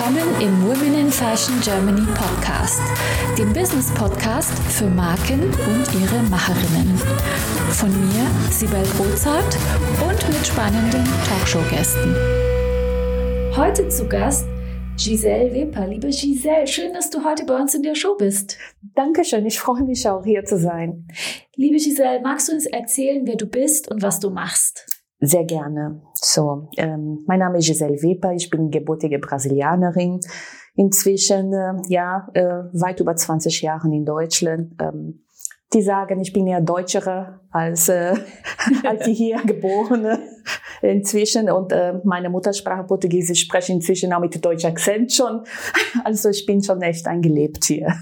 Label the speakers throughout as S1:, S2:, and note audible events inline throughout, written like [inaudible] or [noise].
S1: Willkommen im Women in Fashion Germany Podcast, dem Business Podcast für Marken und ihre Macherinnen. Von mir, Sibel Rozart und mit spannenden Talkshow-Gästen. Heute zu Gast Giselle Weber. Liebe Giselle, schön, dass du heute bei uns in der Show bist.
S2: Dankeschön, ich freue mich auch hier zu sein.
S1: Liebe Giselle, magst du uns erzählen, wer du bist und was du machst?
S2: Sehr gerne. So, ähm, mein Name ist Giselle Weber, ich bin gebürtige Brasilianerin. Inzwischen, äh, ja, äh, weit über 20 Jahre in Deutschland. Ähm, die sagen, ich bin eher Deutschere als, äh, [laughs] als die hier Geborene inzwischen. Und äh, meine Muttersprache Portugiesisch spreche inzwischen auch mit deutschem Akzent schon. [laughs] Also ich bin schon echt eingelebt hier.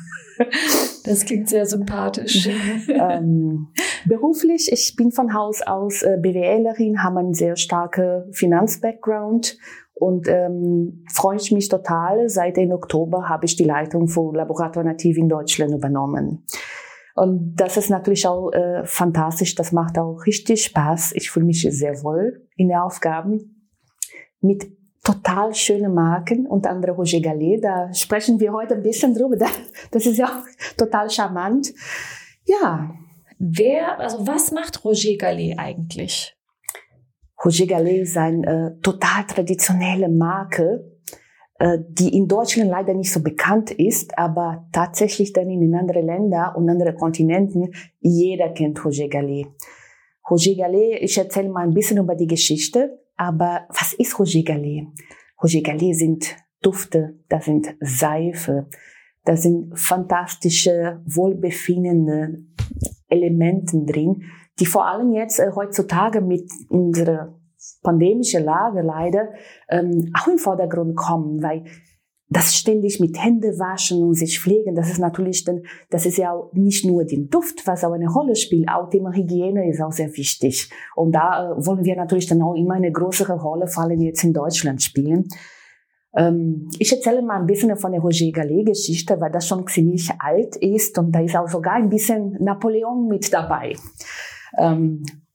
S1: Das klingt sehr sympathisch.
S2: ähm, beruflich, ich bin von Haus aus äh, BWLerin, habe einen sehr starken Finanzbackground und ähm, freue ich mich total. Seit den Oktober habe ich die Leitung von Laborator Nativ in Deutschland übernommen. Und das ist natürlich auch äh, fantastisch. Das macht auch richtig Spaß. Ich fühle mich sehr wohl in den Aufgaben mit total schöne Marken, unter anderem Roger Gallet. Da sprechen wir heute ein bisschen drüber. Das ist ja auch total charmant. Ja.
S1: Wer, also was macht Roger Gallet eigentlich?
S2: Roger Gallet ist eine äh, total traditionelle Marke, äh, die in Deutschland leider nicht so bekannt ist, aber tatsächlich dann in anderen Ländern und anderen Kontinenten jeder kennt Roger Gallet. Roger Gallet, ich erzähle mal ein bisschen über die Geschichte. Aber was ist Roger Gallet? Roger Gallet sind Dufte, das sind Seife, das sind fantastische, wohlbefindende Elemente drin, die vor allem jetzt äh, heutzutage mit unserer pandemischen Lage leider ähm, auch im Vordergrund kommen, weil das ständig mit Hände waschen und sich pflegen, das ist natürlich dann, das ist ja auch nicht nur den Duft, was auch eine Rolle spielt, auch Thema Hygiene ist auch sehr wichtig. Und da äh, wollen wir natürlich dann auch immer eine größere Rolle, vor allem jetzt in Deutschland spielen. Ähm, ich erzähle mal ein bisschen von der Roger Gallet Geschichte, weil das schon ziemlich alt ist und da ist auch sogar ein bisschen Napoleon mit dabei.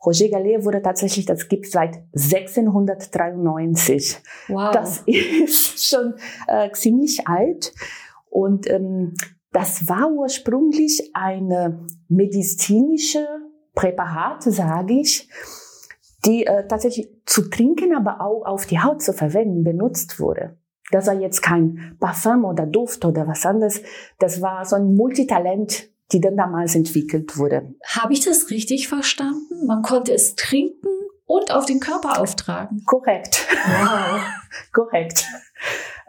S2: Roger Gallet wurde tatsächlich, das gibt seit 1693. Wow. Das [laughs] ist schon äh, ziemlich alt. Und ähm, das war ursprünglich eine medizinische Präparat, sage ich, die äh, tatsächlich zu trinken, aber auch auf die Haut zu verwenden benutzt wurde. Das war jetzt kein Parfum oder Duft oder was anderes. Das war so ein Multitalent die dann damals entwickelt wurde.
S1: Habe ich das richtig verstanden? Man konnte es trinken und auf den Körper auftragen.
S2: Korrekt. Wow. [laughs] Korrekt.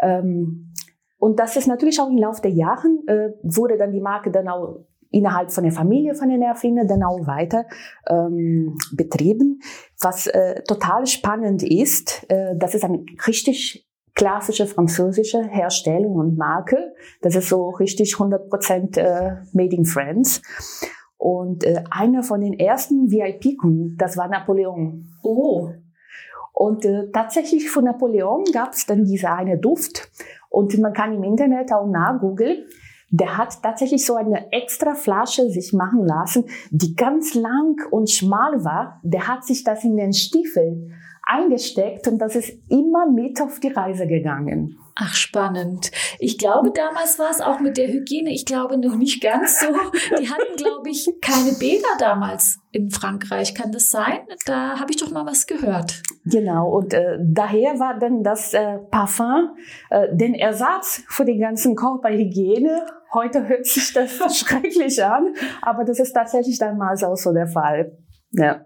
S2: Ähm, und das ist natürlich auch im Laufe der Jahre, äh, wurde dann die Marke dann auch innerhalb von der Familie von den Erfindern dann auch weiter ähm, betrieben. Was äh, total spannend ist, äh, das ist ein richtig klassische französische Herstellung und Marke. Das ist so richtig 100% äh, Made in France. Und äh, einer von den ersten VIP-Kunden, das war Napoleon.
S1: Oh.
S2: Und äh, tatsächlich von Napoleon gab es dann diese eine Duft. Und man kann im Internet auch nachgoogeln. Der hat tatsächlich so eine extra Flasche sich machen lassen, die ganz lang und schmal war. Der hat sich das in den Stiefel eingesteckt und das ist immer mit auf die Reise gegangen.
S1: Ach, spannend. Ich glaube, damals war es auch mit der Hygiene, ich glaube noch nicht ganz so. Die hatten, glaube ich, keine Bäder damals in Frankreich. Kann das sein? Da habe ich doch mal was gehört.
S2: Genau, und äh, daher war dann das äh, Parfum äh, den Ersatz für die ganzen Körperhygiene. Heute hört sich das [laughs] schrecklich an, aber das ist tatsächlich damals auch so der Fall. Ja.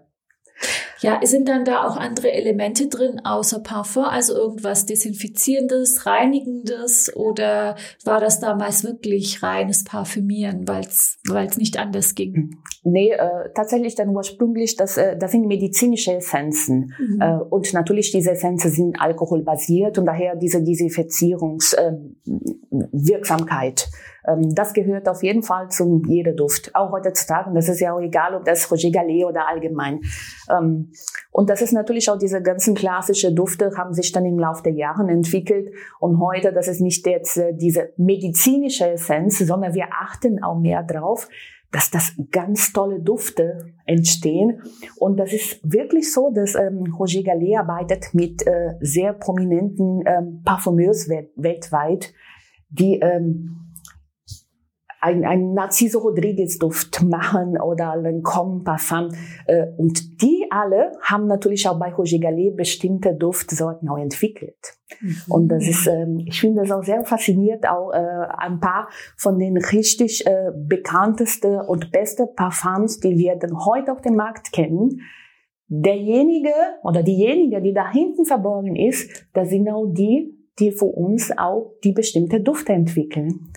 S1: Ja, sind dann da auch andere Elemente drin außer Parfum, also irgendwas Desinfizierendes, Reinigendes oder war das damals wirklich reines Parfümieren, weil es nicht anders ging?
S2: Nee, äh, tatsächlich dann ursprünglich, das, äh, das sind medizinische Essenzen. Mhm. Äh, und natürlich diese Essenzen sind alkoholbasiert und daher diese Desinfizierungswirksamkeit. Ähm, das gehört auf jeden Fall zum jeder Duft. Auch heutzutage. Das ist ja auch egal, ob das Roger Gallet oder allgemein. Ähm, und das ist natürlich auch diese ganzen klassischen Dufte haben sich dann im Laufe der Jahre entwickelt. Und heute, das ist nicht jetzt äh, diese medizinische Essenz, sondern wir achten auch mehr drauf, dass das ganz tolle Dufte entstehen. Und das ist wirklich so, dass ähm, Roger Gallet arbeitet mit äh, sehr prominenten ähm, Parfümeurs weltweit, die ähm, ein, ein Narciso Rodriguez Duft machen oder ein Comme Parfum. Äh, und die alle haben natürlich auch bei Roger Gallet bestimmte Duftsorten auch entwickelt. Mhm. Und das ist, ähm, ich finde das auch sehr faszinierend, auch äh, ein paar von den richtig äh, bekanntesten und besten Parfums, die wir dann heute auf dem Markt kennen. Derjenige oder diejenige, die da hinten verborgen ist, das sind auch die, die für uns auch die bestimmte Dufte entwickeln.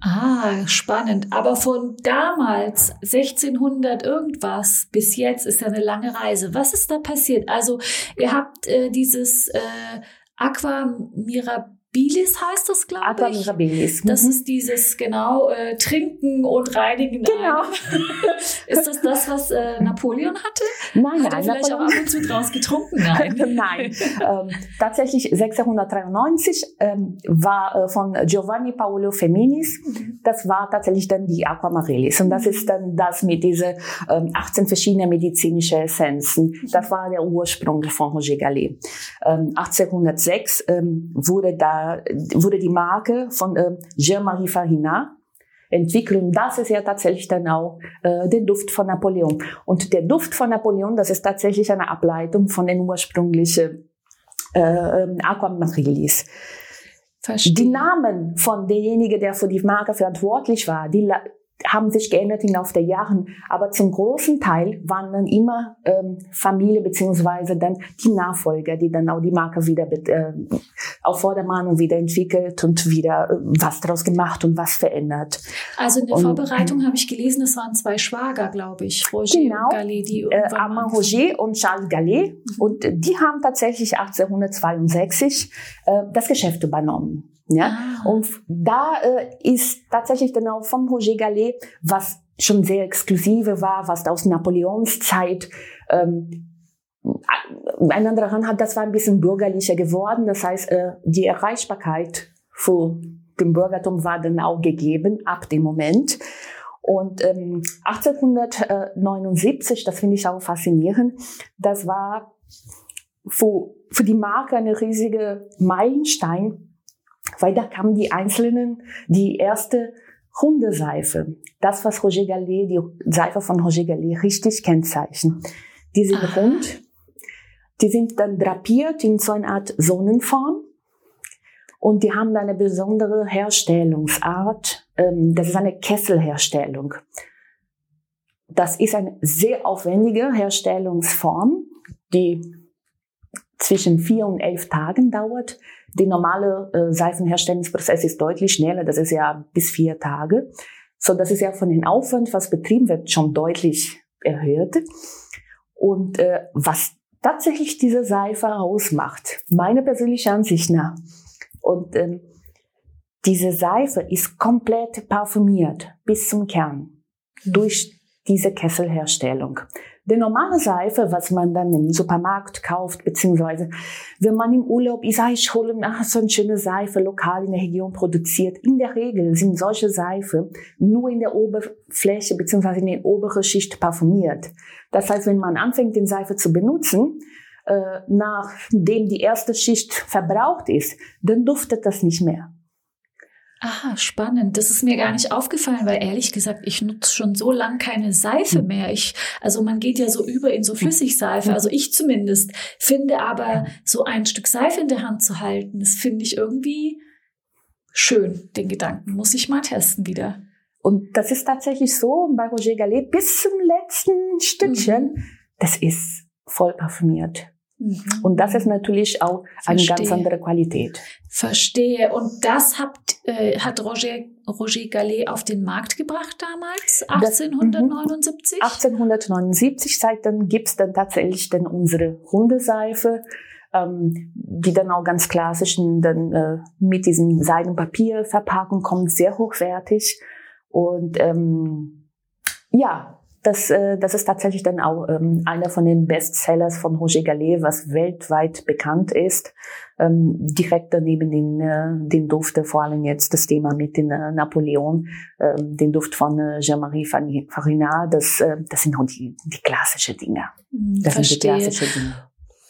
S1: Ah, spannend. Aber von damals, 1600 irgendwas, bis jetzt ist ja eine lange Reise. Was ist da passiert? Also, ihr habt äh, dieses äh, Aqua Mirabilis Bilis heißt das, glaube ich.
S2: Aquamirabilis.
S1: Das mhm. ist dieses, genau, äh, Trinken und Reinigen.
S2: Genau. [laughs]
S1: ist das das, was äh, Napoleon hatte?
S2: Nein,
S1: Hat er
S2: nein.
S1: vielleicht
S2: Napoleon
S1: auch ab und zu draus getrunken? Nein. [laughs]
S2: nein. Ähm, tatsächlich 1693 ähm, war äh, von Giovanni Paolo Feminis, mhm. das war tatsächlich dann die Aquamarellis. Und das ist dann das mit diese ähm, 18 verschiedene medizinische Essenzen. Mhm. Das war der Ursprung von Roger Gallet. Ähm, 1806 ähm, wurde da wurde die Marke von äh, Jean-Marie Farina entwickelt. Und das ist ja tatsächlich dann auch äh, der Duft von Napoleon. Und der Duft von Napoleon, das ist tatsächlich eine Ableitung von den ursprünglichen äh, ähm, Aquamarilis. Verstehe. Die Namen von derjenige, der für die Marke verantwortlich war, die haben sich geändert im Laufe der Jahre, aber zum großen Teil waren dann immer ähm, Familie beziehungsweise dann die Nachfolger, die dann auch die Marke wieder äh, auf Vordermann wieder entwickelt und wieder äh, was daraus gemacht und was verändert.
S1: Also in der und, Vorbereitung habe ich gelesen, es waren zwei Schwager, glaube ich,
S2: Roger genau, und Gallet, die äh, Armand Roger und Charles Gallet mhm. und die haben tatsächlich 1862 äh, das Geschäft übernommen. Ja? Ah. Und da äh, ist tatsächlich auch vom Roger Gallet, was schon sehr exklusive war, was aus Napoleons Zeit ähm, ein anderer Hand hat, das war ein bisschen bürgerlicher geworden. Das heißt, äh, die Erreichbarkeit für den Bürgertum war dann auch gegeben ab dem Moment. Und ähm, 1879, das finde ich auch faszinierend, das war für, für die Marke eine riesige Meilenstein, weil da kamen die einzelnen, die erste Hundeseife. Das, was Roger Gallet, die Seife von Roger Gallet richtig kennzeichnet. Die sind Aha. rund, die sind dann drapiert in so eine Art Sonnenform und die haben eine besondere Herstellungsart. Ähm, das ist eine Kesselherstellung. Das ist eine sehr aufwendige Herstellungsform, die zwischen vier und elf Tagen dauert. Der normale äh, Seifenherstellungsprozess ist deutlich schneller, das ist ja bis vier Tage. So, das ist ja von den Aufwand, was betrieben wird, schon deutlich erhöht. Und äh, was tatsächlich diese Seife ausmacht, meine persönliche Ansicht nach, und ähm, diese Seife ist komplett parfümiert bis zum Kern durch diese Kesselherstellung. Die normale Seife, was man dann im Supermarkt kauft, beziehungsweise wenn man im Urlaub ist, ah, ich hole ach, so eine schöne Seife lokal in der Region produziert. In der Regel sind solche Seife nur in der Oberfläche beziehungsweise in der oberen Schicht parfümiert. Das heißt, wenn man anfängt, den Seife zu benutzen, äh, nachdem die erste Schicht verbraucht ist, dann duftet das nicht mehr.
S1: Ah, spannend. Das ist mir gar nicht aufgefallen, weil ehrlich gesagt, ich nutze schon so lange keine Seife hm. mehr. Ich, also man geht ja so über in so hm. Flüssigseife, also ich zumindest, finde aber so ein Stück Seife in der Hand zu halten, das finde ich irgendwie schön, den Gedanken. Muss ich mal testen wieder.
S2: Und das ist tatsächlich so bei Roger Gallet bis zum letzten Stückchen, mhm. das ist voll parfümiert. Mhm. Und das ist natürlich auch Verstehe. eine ganz andere Qualität.
S1: Verstehe. Und das habt, äh, hat Roger, Roger Gallet auf den Markt gebracht damals, 1879?
S2: Das, 1879, seit dann gibt's dann tatsächlich dann unsere Hundeseife, ähm, die dann auch ganz klassisch dann äh, mit diesem Seidenpapierverpackung kommt, sehr hochwertig. Und ähm, ja, das, äh, das ist tatsächlich dann auch ähm, einer von den Bestsellers von Roger Gallet, was weltweit bekannt ist. Ähm, direkt daneben den, äh, den Duft, vor allem jetzt das Thema mit den äh, Napoleon, äh, den Duft von äh, Jean-Marie Farina, das, äh, das sind auch die, die klassischen Dinge.
S1: Hm, das Verstehe. sind die klassischen Dinge.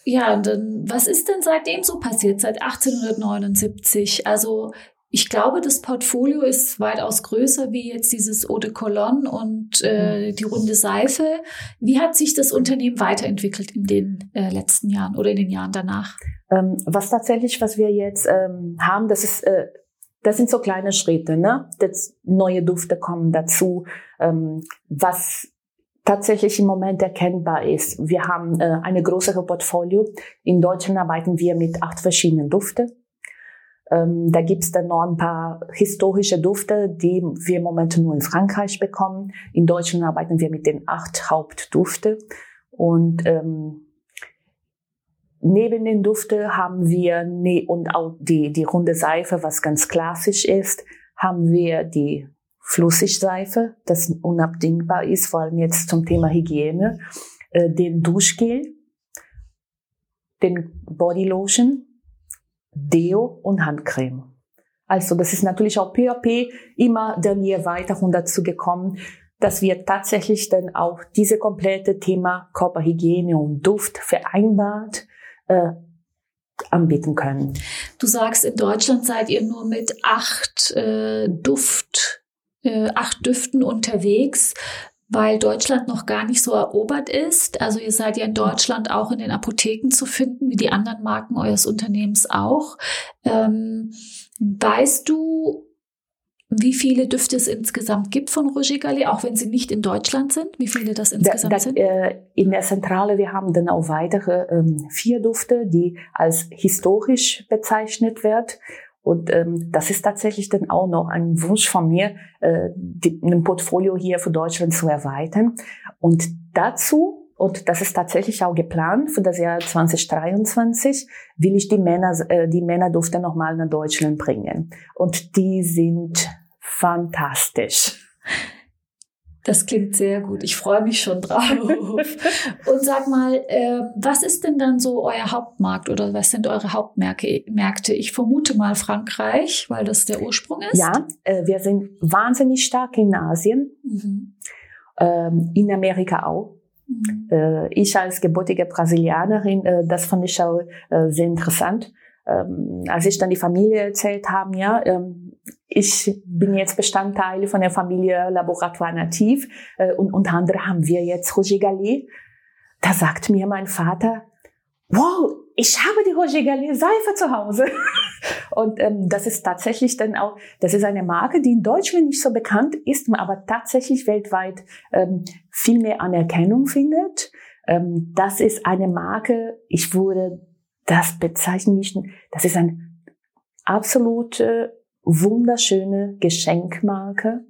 S1: Ja, und dann, was ist denn seitdem so passiert, seit 1879? Also ich glaube, das Portfolio ist weitaus größer wie jetzt dieses Eau de Cologne und äh, mhm. die runde Seife. Wie hat sich das Unternehmen weiterentwickelt in den äh, letzten Jahren oder in den Jahren danach?
S2: Ähm, was tatsächlich, was wir jetzt ähm, haben, das ist äh, das sind so kleine Schritte, ne? Das neue Dufte kommen dazu. Ähm, was tatsächlich im Moment erkennbar ist, wir haben äh, eine größere Portfolio. In Deutschland arbeiten wir mit acht verschiedenen Duften. Ähm, da gibt's dann noch ein paar historische Dufte, die wir im Moment nur in Frankreich bekommen. In Deutschland arbeiten wir mit den acht Hauptdufte. Und ähm, neben den Dufte haben wir, ne, und auch die, die runde Seife, was ganz klassisch ist, haben wir die Flüssigseife, das unabdingbar ist, vor allem jetzt zum Thema Hygiene, äh, den Duschgel, den Bodylotion, Deo und Handcreme. Also das ist natürlich auch POP immer dann hier weiter und dazu gekommen, dass wir tatsächlich dann auch diese komplette Thema Körperhygiene und Duft vereinbart äh, anbieten können.
S1: Du sagst, in Deutschland seid ihr nur mit acht äh, Duft, äh, acht Düften unterwegs weil Deutschland noch gar nicht so erobert ist. Also ihr seid ja in Deutschland auch in den Apotheken zu finden, wie die anderen Marken eures Unternehmens auch. Ähm, weißt du, wie viele Düfte es insgesamt gibt von Roger Gallet, auch wenn sie nicht in Deutschland sind? Wie viele das insgesamt da, da, sind?
S2: Äh, in der Zentrale, wir haben dann auch weitere ähm, vier Düfte, die als historisch bezeichnet werden. Und ähm, das ist tatsächlich dann auch noch ein Wunsch von mir, äh, die, ein Portfolio hier für Deutschland zu erweitern. Und dazu, und das ist tatsächlich auch geplant für das Jahr 2023, will ich die Männer, äh, die Männerdufte nochmal nach Deutschland bringen. Und die sind fantastisch.
S1: Das klingt sehr gut. Ich freue mich schon drauf. [laughs] Und sag mal, äh, was ist denn dann so euer Hauptmarkt oder was sind eure Hauptmärkte? Märkte? Ich vermute mal Frankreich, weil das der Ursprung ist.
S2: Ja, äh, wir sind wahnsinnig stark in Asien, mhm. ähm, in Amerika auch. Mhm. Äh, ich als gebürtige Brasilianerin, äh, das fand ich auch äh, sehr interessant. Ähm, als ich dann die Familie erzählt haben, ja, ähm, ich bin jetzt Bestandteil von der Familie Laboratoire Nativ äh, und unter anderem haben wir jetzt Roger Gallet. Da sagt mir mein Vater, wow, ich habe die Roger Gallet Seife zu Hause. [laughs] und ähm, das ist tatsächlich dann auch, das ist eine Marke, die in Deutschland nicht so bekannt ist, aber tatsächlich weltweit ähm, viel mehr Anerkennung findet. Ähm, das ist eine Marke, ich würde das bezeichnen das ist eine absolute wunderschöne Geschenkmarke,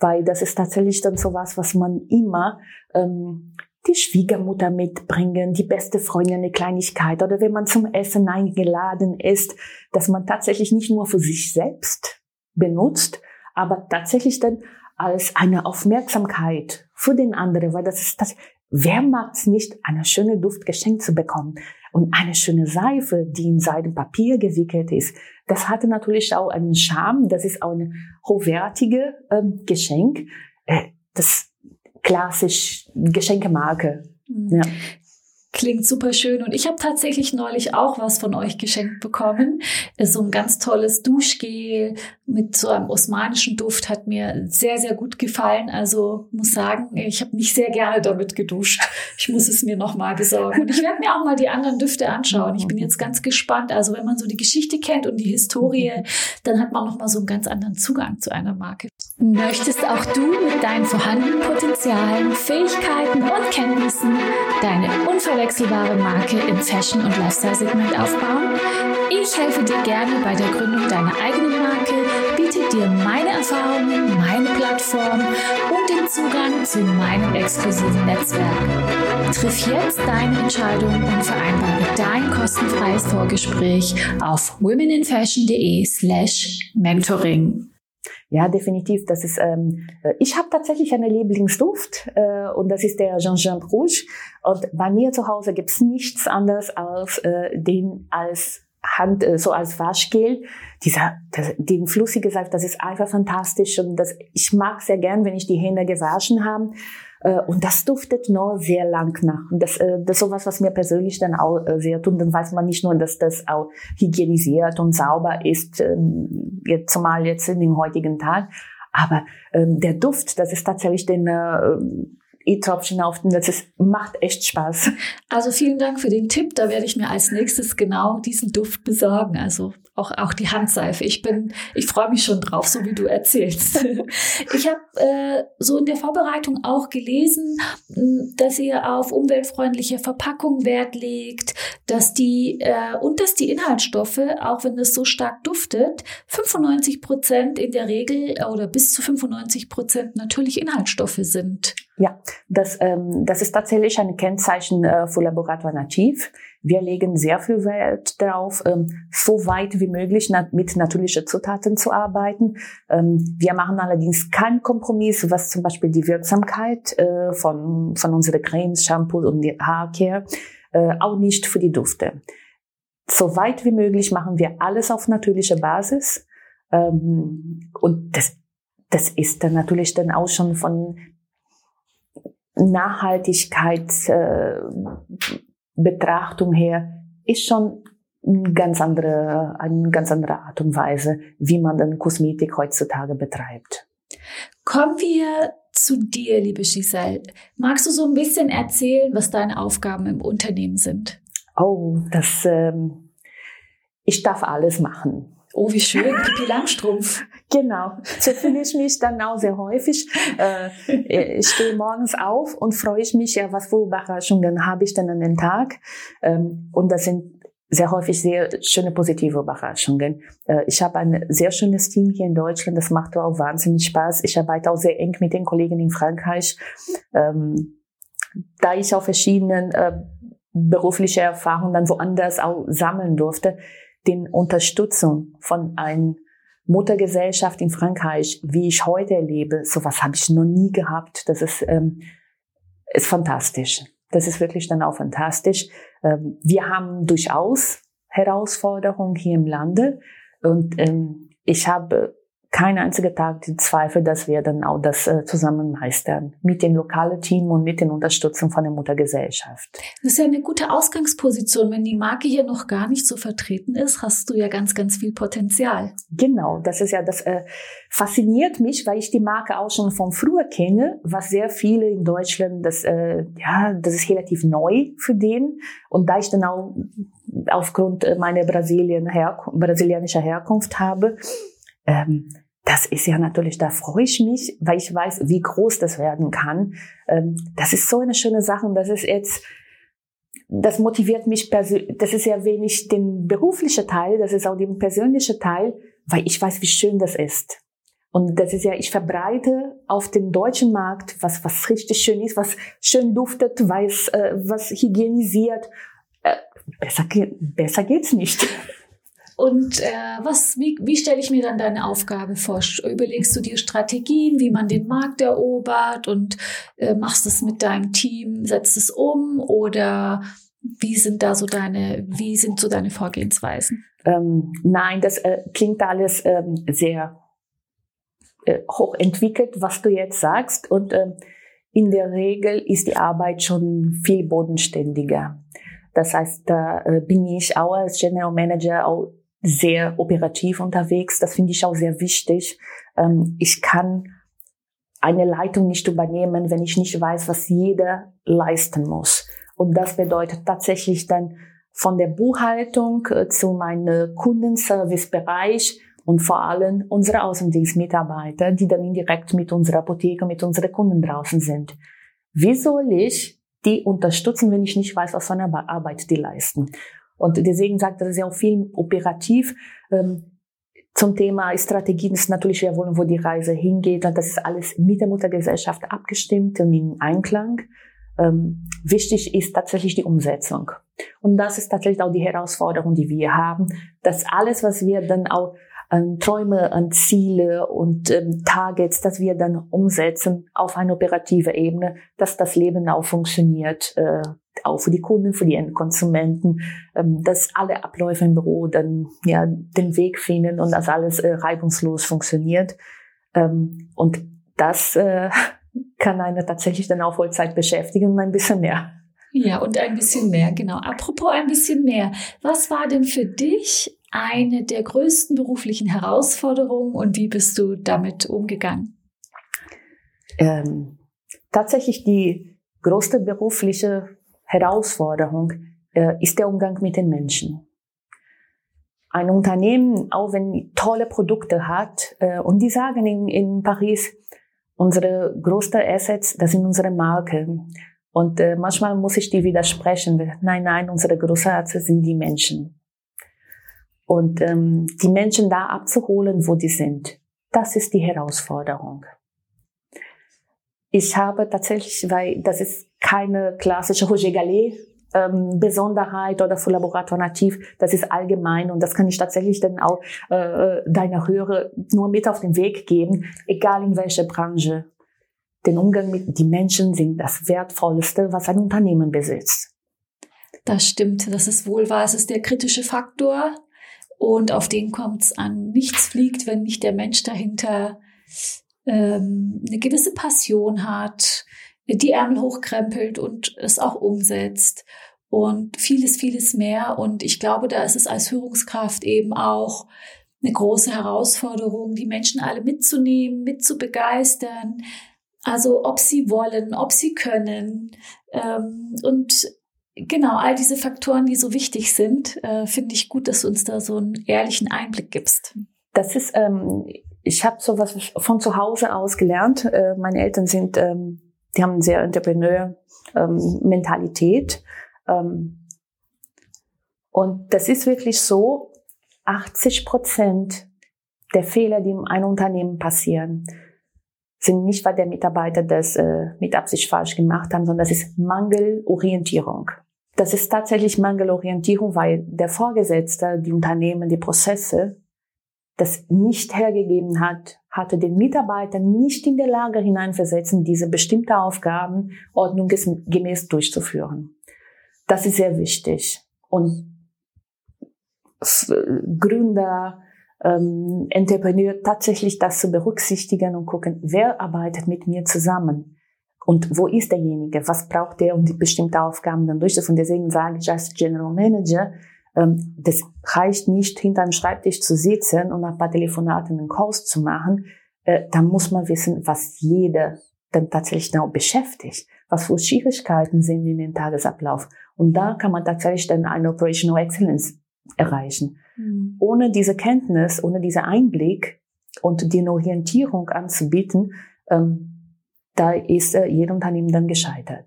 S2: weil das ist tatsächlich dann sowas, was man immer ähm, die Schwiegermutter mitbringen, die beste Freundin eine Kleinigkeit oder wenn man zum Essen eingeladen ist, dass man tatsächlich nicht nur für sich selbst benutzt, aber tatsächlich dann als eine Aufmerksamkeit für den anderen, weil das ist das, wer mag es nicht, eine schöne Duft geschenkt zu bekommen? Und eine schöne Seife, die in Seidenpapier gewickelt ist, das hatte natürlich auch einen Charme. Das ist auch ein hochwertiges ähm, Geschenk. Äh, das klassisch Geschenkemarke. Mhm. Ja.
S1: Klingt super schön. Und ich habe tatsächlich neulich auch was von euch geschenkt bekommen. So ein ganz tolles Duschgel mit so einem osmanischen Duft hat mir sehr, sehr gut gefallen. Also muss sagen, ich habe mich sehr gerne damit geduscht. Ich muss es mir nochmal besorgen. Und ich werde mir auch mal die anderen Düfte anschauen. Ich bin jetzt ganz gespannt. Also wenn man so die Geschichte kennt und die Historie, dann hat man nochmal so einen ganz anderen Zugang zu einer Marke. Möchtest auch du mit deinen vorhandenen Potenzialen, Fähigkeiten und Kenntnissen deine unverwechselbare Marke im Fashion- und Lifestyle-Segment aufbauen? Ich helfe dir gerne bei der Gründung deiner eigenen Marke, biete dir meine Erfahrungen, meine Plattform und den Zugang zu meinem exklusiven Netzwerk. Triff jetzt deine Entscheidung und vereinbare dein kostenfreies Vorgespräch auf womeninfashion.de slash mentoring.
S2: Ja, definitiv. Das ist. Ähm, äh, ich habe tatsächlich einen Lieblingsduft äh, und das ist der Jean Jean Rouge. Und bei mir zu Hause gibt's nichts anderes als äh, den als Hand, äh, so als Waschgel. Dieser, den flüssige Seife, das ist einfach fantastisch und das, ich mag sehr gern, wenn ich die Hände gewaschen habe. Äh, und das duftet noch sehr lang nach. Das, äh, das ist sowas, was mir persönlich dann auch äh, sehr tut. Dann weiß man nicht nur, dass das auch hygienisiert und sauber ist, ähm, jetzt, zumal jetzt in den heutigen Tag. Aber ähm, der Duft, das ist tatsächlich den E-Tropfen auf den, das ist, macht echt Spaß.
S1: Also vielen Dank für den Tipp. Da werde ich mir als nächstes genau diesen Duft besorgen. Also auch, auch die Handseife. Ich bin, ich freue mich schon drauf, so wie du erzählst. [laughs] ich habe äh, so in der Vorbereitung auch gelesen, hm, dass ihr auf umweltfreundliche Verpackung Wert legt, dass die äh, und dass die Inhaltsstoffe, auch wenn es so stark duftet, 95 Prozent in der Regel oder bis zu 95 Prozent natürlich Inhaltsstoffe sind.
S2: Ja, das, ähm, das ist tatsächlich ein Kennzeichen äh, für Laborator Nativ. Wir legen sehr viel Wert darauf, ähm, so weit wie möglich mit natürlichen Zutaten zu arbeiten. Ähm, wir machen allerdings keinen Kompromiss, was zum Beispiel die Wirksamkeit äh, von, von unseren Cremes, Shampoo und Haarcare, äh, auch nicht für die Dufte. So weit wie möglich machen wir alles auf natürlicher Basis. Ähm, und das, das ist dann natürlich dann auch schon von Nachhaltigkeit äh, her ist schon eine ganz andere, eine ganz andere Art und Weise, wie man dann Kosmetik heutzutage betreibt.
S1: Kommen wir zu dir, liebe Giselle. Magst du so ein bisschen erzählen, was deine Aufgaben im Unternehmen sind?
S2: Oh, das, ähm, ich darf alles machen.
S1: Oh, wie schön, Pippi Langstrumpf.
S2: Genau, so fühle ich mich dann auch sehr häufig. Äh, [laughs] ich stehe morgens auf und freue ich mich, ja, was für Überraschungen habe ich denn an den Tag. Ähm, und das sind sehr häufig sehr schöne positive Überraschungen. Äh, ich habe ein sehr schönes Team hier in Deutschland, das macht auch wahnsinnig Spaß. Ich arbeite auch sehr eng mit den Kollegen in Frankreich. Ähm, da ich auch verschiedenen äh, berufliche Erfahrungen dann woanders auch sammeln durfte, den Unterstützung von einer Muttergesellschaft in Frankreich, wie ich heute erlebe, sowas habe ich noch nie gehabt. Das ist, ähm, ist fantastisch. Das ist wirklich dann auch fantastisch. Ähm, wir haben durchaus Herausforderungen hier im Lande und ähm, ich habe kein einziger Tag den Zweifel, dass wir dann auch das äh, zusammen meistern. Mit dem lokalen Team und mit der Unterstützung von der Muttergesellschaft.
S1: Das ist ja eine gute Ausgangsposition. Wenn die Marke hier noch gar nicht so vertreten ist, hast du ja ganz, ganz viel Potenzial.
S2: Genau, das ist ja, das äh, fasziniert mich, weil ich die Marke auch schon von früher kenne, was sehr viele in Deutschland, das, äh, ja, das ist relativ neu für den. Und da ich dann auch aufgrund meiner Brasilien Herk brasilianischer Herkunft habe, ähm, das ist ja natürlich, da freue ich mich, weil ich weiß, wie groß das werden kann. Ähm, das ist so eine schöne Sache das ist jetzt, das motiviert mich persönlich, das ist ja wenig den beruflichen Teil, das ist auch den persönlichen Teil, weil ich weiß, wie schön das ist. Und das ist ja, ich verbreite auf dem deutschen Markt was, was richtig schön ist, was schön duftet, weiß, äh, was hygienisiert. Äh, besser, besser geht's nicht. [laughs]
S1: Und äh, was, wie, wie stelle ich mir dann deine Aufgabe vor? Überlegst du dir Strategien, wie man den Markt erobert und äh, machst es mit deinem Team, setzt es um oder wie sind da so deine, wie sind so deine Vorgehensweisen?
S2: Ähm, nein, das äh, klingt alles ähm, sehr äh, hochentwickelt, was du jetzt sagst. Und äh, in der Regel ist die Arbeit schon viel bodenständiger. Das heißt, da äh, bin ich auch als General Manager auch sehr operativ unterwegs. Das finde ich auch sehr wichtig. Ähm, ich kann eine Leitung nicht übernehmen, wenn ich nicht weiß, was jeder leisten muss. Und das bedeutet tatsächlich dann von der Buchhaltung äh, zu meinem Kundenservicebereich und vor allem unsere Außendienstmitarbeiter, die dann indirekt mit unserer Apotheke, mit unseren Kunden draußen sind. Wie soll ich die unterstützen, wenn ich nicht weiß, was für eine Arbeit die leisten? Und deswegen sagt er sehr viel operativ. Ähm, zum Thema Strategien ist natürlich, wir wollen, wo die Reise hingeht. Und das ist alles mit der Muttergesellschaft abgestimmt und in Einklang. Ähm, wichtig ist tatsächlich die Umsetzung. Und das ist tatsächlich auch die Herausforderung, die wir haben, dass alles, was wir dann auch an Träume, an Ziele und ähm, Targets, dass wir dann umsetzen auf eine operative Ebene, dass das Leben auch funktioniert, äh, auch für die Kunden, für die Endkonsumenten, ähm, dass alle Abläufe im Büro dann ja den Weg finden und dass alles äh, reibungslos funktioniert. Ähm, und das äh, [laughs] kann eine tatsächlich dann auch Vollzeit beschäftigen und ein bisschen mehr.
S1: Ja, und ein bisschen mehr, genau. Apropos ein bisschen mehr. Was war denn für dich eine der größten beruflichen Herausforderungen und wie bist du damit umgegangen?
S2: Ähm, tatsächlich die größte berufliche Herausforderung äh, ist der Umgang mit den Menschen. Ein Unternehmen, auch wenn tolle Produkte hat, äh, und die sagen in, in Paris, unsere größte Assets, das sind unsere Marken. Und äh, manchmal muss ich die widersprechen. Nein, nein, unsere größte Assets sind die Menschen. Und ähm, die Menschen da abzuholen, wo die sind, das ist die Herausforderung. Ich habe tatsächlich, weil das ist keine klassische Roger Gallet ähm, Besonderheit oder für Laborator nativ, das ist allgemein und das kann ich tatsächlich dann auch äh, deiner Hörer nur mit auf den Weg geben, egal in welcher Branche. Den Umgang mit den Menschen sind das Wertvollste, was ein Unternehmen besitzt.
S1: Das stimmt, das ist wohl wahr. Es ist der kritische Faktor und auf den kommt es an. Nichts fliegt, wenn nicht der Mensch dahinter ähm, eine gewisse Passion hat, die Ärmel hochkrempelt und es auch umsetzt und vieles, vieles mehr. Und ich glaube, da ist es als Führungskraft eben auch eine große Herausforderung, die Menschen alle mitzunehmen, mitzubegeistern. Also ob sie wollen, ob sie können. Ähm, und genau, all diese Faktoren, die so wichtig sind, äh, finde ich gut, dass du uns da so einen ehrlichen Einblick gibst.
S2: Das ist, ähm, ich habe sowas von zu Hause aus gelernt. Äh, meine Eltern sind, ähm, die haben sehr Entrepreneur-Mentalität. Ähm, und das ist wirklich so, 80 Prozent der Fehler, die in einem Unternehmen passieren, sind nicht, weil der Mitarbeiter das äh, mit Absicht falsch gemacht haben, sondern das ist Mangelorientierung. Das ist tatsächlich Mangelorientierung, weil der Vorgesetzte, die Unternehmen, die Prozesse das nicht hergegeben hat, hatte den Mitarbeiter nicht in der Lage hineinversetzen, diese bestimmte Aufgaben ordnungsgemäß durchzuführen. Das ist sehr wichtig. Und Gründer, ähm, Entrepreneur tatsächlich das zu berücksichtigen und gucken, wer arbeitet mit mir zusammen und wo ist derjenige, was braucht der, um die bestimmte Aufgaben dann durchzuführen. Deswegen sage ich als General Manager, das reicht nicht, hinter einem Schreibtisch zu sitzen und ein paar Telefonaten einen Kurs zu machen. Äh, da muss man wissen, was jeder dann tatsächlich genau beschäftigt, was für Schwierigkeiten sind in dem Tagesablauf. Und da kann man tatsächlich dann eine Operational Excellence erreichen. Mhm. Ohne diese Kenntnis, ohne diesen Einblick und die Orientierung anzubieten, ähm, da ist äh, jeder Unternehmen dann gescheitert.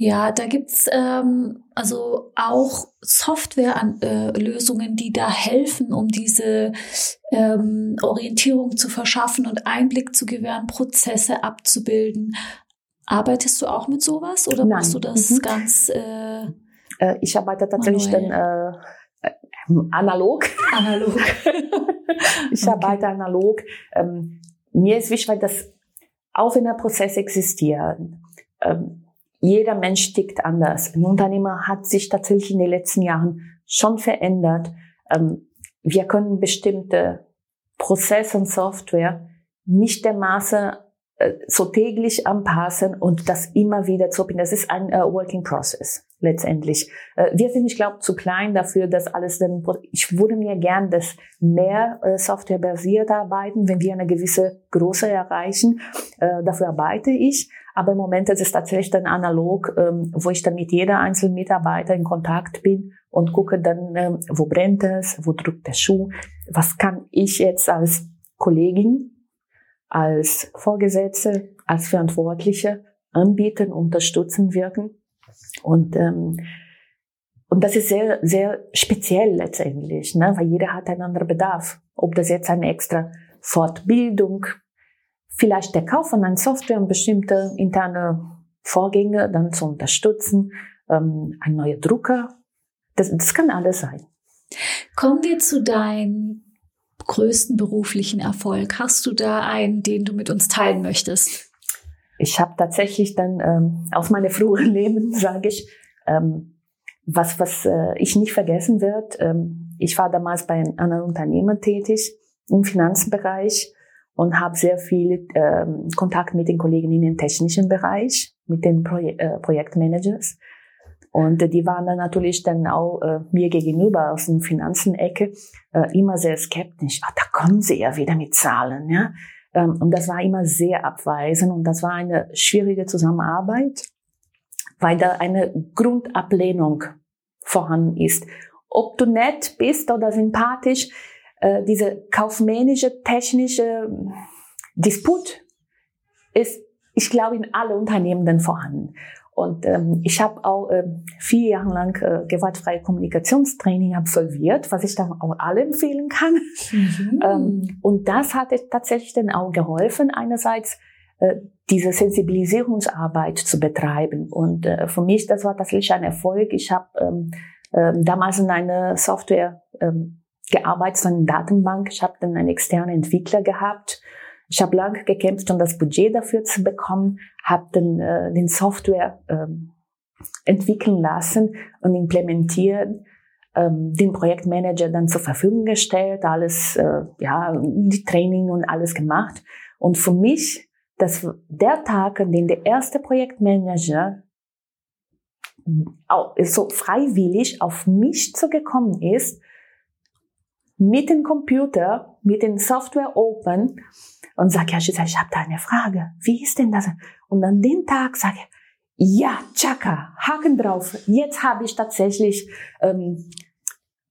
S1: Ja, da gibt's ähm, also auch Softwarelösungen, äh, die da helfen, um diese ähm, Orientierung zu verschaffen und Einblick zu gewähren, Prozesse abzubilden. Arbeitest du auch mit sowas oder Nein. machst du das mhm. ganz? Äh,
S2: äh, ich arbeite tatsächlich manuell. dann äh, äh, analog.
S1: Analog. [laughs]
S2: ich okay. arbeite analog. Ähm, mir ist wichtig, weil das auch wenn der Prozess existiert. Ähm, jeder Mensch tickt anders. Ein Unternehmer hat sich tatsächlich in den letzten Jahren schon verändert. Ähm, wir können bestimmte Prozesse und Software nicht der Maße äh, so täglich anpassen und das immer wieder zu Das ist ein uh, Working Process letztendlich. Uh, wir sind, ich glaube, zu klein dafür, dass alles dann, ich würde mir gern das mehr uh, softwarebasiert arbeiten, wenn wir eine gewisse Größe erreichen. dafür arbeite ich. Aber im Moment ist es tatsächlich dann analog, ähm, wo ich dann mit jeder einzelnen Mitarbeiter in Kontakt bin und gucke dann, ähm, wo brennt es, wo drückt der Schuh, was kann ich jetzt als Kollegin als Vorgesetzte, als Verantwortliche anbieten, unterstützen, wirken. Und, ähm, und das ist sehr, sehr speziell letztendlich, ne? weil jeder hat einen anderen Bedarf. Ob das jetzt eine extra Fortbildung, vielleicht der Kauf von einer Software und bestimmte interne Vorgänge dann zu unterstützen, ähm, ein neuer Drucker, das, das kann alles sein.
S1: Kommen wir zu deinen größten beruflichen Erfolg? Hast du da einen, den du mit uns teilen möchtest?
S2: Ich habe tatsächlich dann ähm, aus meinem früheren [laughs] Leben, sage ich, ähm, was, was äh, ich nicht vergessen wird. Ähm, ich war damals bei einem anderen Unternehmen tätig im Finanzbereich und habe sehr viel ähm, Kontakt mit den Kollegen in dem technischen Bereich, mit den Proje äh, Projektmanagers. Und äh, die waren dann natürlich dann auch äh, mir gegenüber aus dem Finanzenecke äh, immer sehr skeptisch. Ach, da kommen sie ja wieder mit Zahlen, ja. Ähm, und das war immer sehr abweisend und das war eine schwierige Zusammenarbeit, weil da eine Grundablehnung vorhanden ist. Ob du nett bist oder sympathisch, äh, diese kaufmännische, technische Disput ist, ich glaube, in alle Unternehmen dann vorhanden. Und ähm, ich habe auch äh, vier Jahre lang äh, gewaltfreie Kommunikationstraining absolviert, was ich dann auch alle empfehlen kann. Mhm. Ähm, und das hat tatsächlich dann auch geholfen, einerseits äh, diese Sensibilisierungsarbeit zu betreiben. Und äh, für mich, das war tatsächlich ein Erfolg. Ich habe ähm, äh, damals in einer Software ähm, gearbeitet, so eine Datenbank. Ich habe dann einen externen Entwickler gehabt ich habe lange gekämpft, um das Budget dafür zu bekommen, habe dann äh, den Software ähm, entwickeln lassen und implementiert, ähm, den Projektmanager dann zur Verfügung gestellt, alles, äh, ja, die Training und alles gemacht. Und für mich, das der Tag, an dem der erste Projektmanager auch so freiwillig auf mich zugekommen ist, mit dem Computer, mit dem Software Open und sage, ja, Giselle, ich habe da eine Frage. Wie ist denn das? Und an dem Tag sage ich, ja, Chaka, Haken drauf. Jetzt habe ich tatsächlich ähm,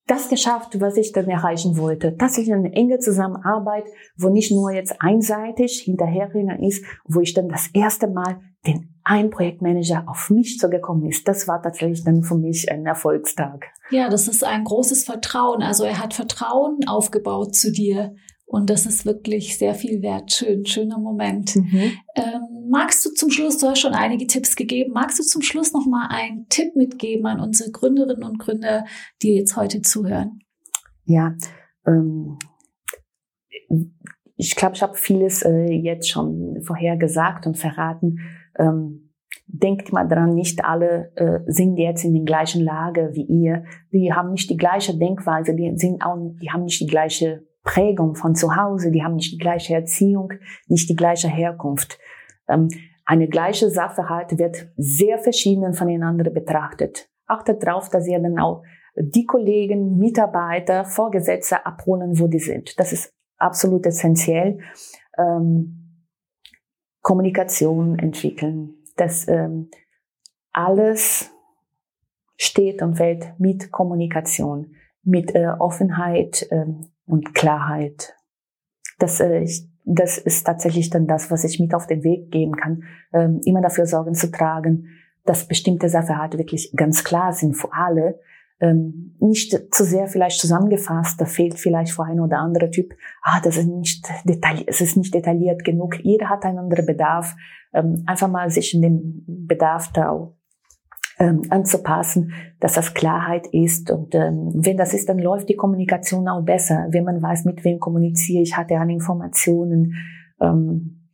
S2: das geschafft, was ich dann erreichen wollte. Tatsächlich eine enge Zusammenarbeit, wo nicht nur jetzt einseitig hinterherrennen ist, wo ich dann das erste Mal den ein Projektmanager auf mich zugekommen ist. Das war tatsächlich dann für mich ein Erfolgstag.
S1: Ja, das ist ein großes Vertrauen. Also er hat Vertrauen aufgebaut zu dir. Und das ist wirklich sehr viel wert. Schön, schöner Moment. Mhm. Ähm, magst du zum Schluss, du hast schon einige Tipps gegeben, magst du zum Schluss noch mal einen Tipp mitgeben an unsere Gründerinnen und Gründer, die jetzt heute zuhören?
S2: Ja, ähm, ich glaube, ich habe vieles äh, jetzt schon vorher gesagt und verraten. Ähm, denkt mal dran, nicht alle äh, sind jetzt in der gleichen Lage wie ihr. Die haben nicht die gleiche Denkweise, die sind auch, die haben nicht die gleiche Prägung von zu Hause, die haben nicht die gleiche Erziehung, nicht die gleiche Herkunft. Ähm, eine gleiche Sachverhalt wird sehr verschieden voneinander betrachtet. Achtet darauf, dass ihr dann auch die Kollegen, Mitarbeiter, Vorgesetzte abholen, wo die sind. Das ist absolut essentiell. Ähm, Kommunikation entwickeln. Das ähm, alles steht und fällt mit Kommunikation, mit äh, Offenheit, ähm, und Klarheit. Das, äh, ich, das ist tatsächlich dann das, was ich mit auf den Weg geben kann, ähm, immer dafür Sorgen zu tragen, dass bestimmte Sachverhalte wirklich ganz klar sind für alle, ähm, nicht zu sehr vielleicht zusammengefasst, da fehlt vielleicht vor ein oder andere Typ, ah, das ist nicht detailliert, es ist nicht detailliert genug, jeder hat einen anderen Bedarf, ähm, einfach mal sich in den Bedarf da ähm, anzupassen, dass das Klarheit ist. Und ähm, wenn das ist, dann läuft die Kommunikation auch besser. Wenn man weiß, mit wem kommuniziere ich, hat er an Informationen. Ähm,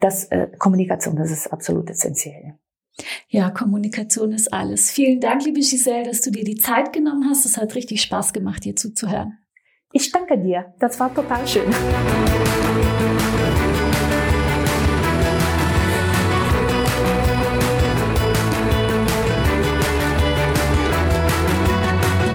S2: das äh, Kommunikation, das ist absolut essentiell.
S1: Ja, Kommunikation ist alles. Vielen Dank, liebe Giselle, dass du dir die Zeit genommen hast. Es hat richtig Spaß gemacht, dir zuzuhören.
S2: Ich danke dir. Das war total schön.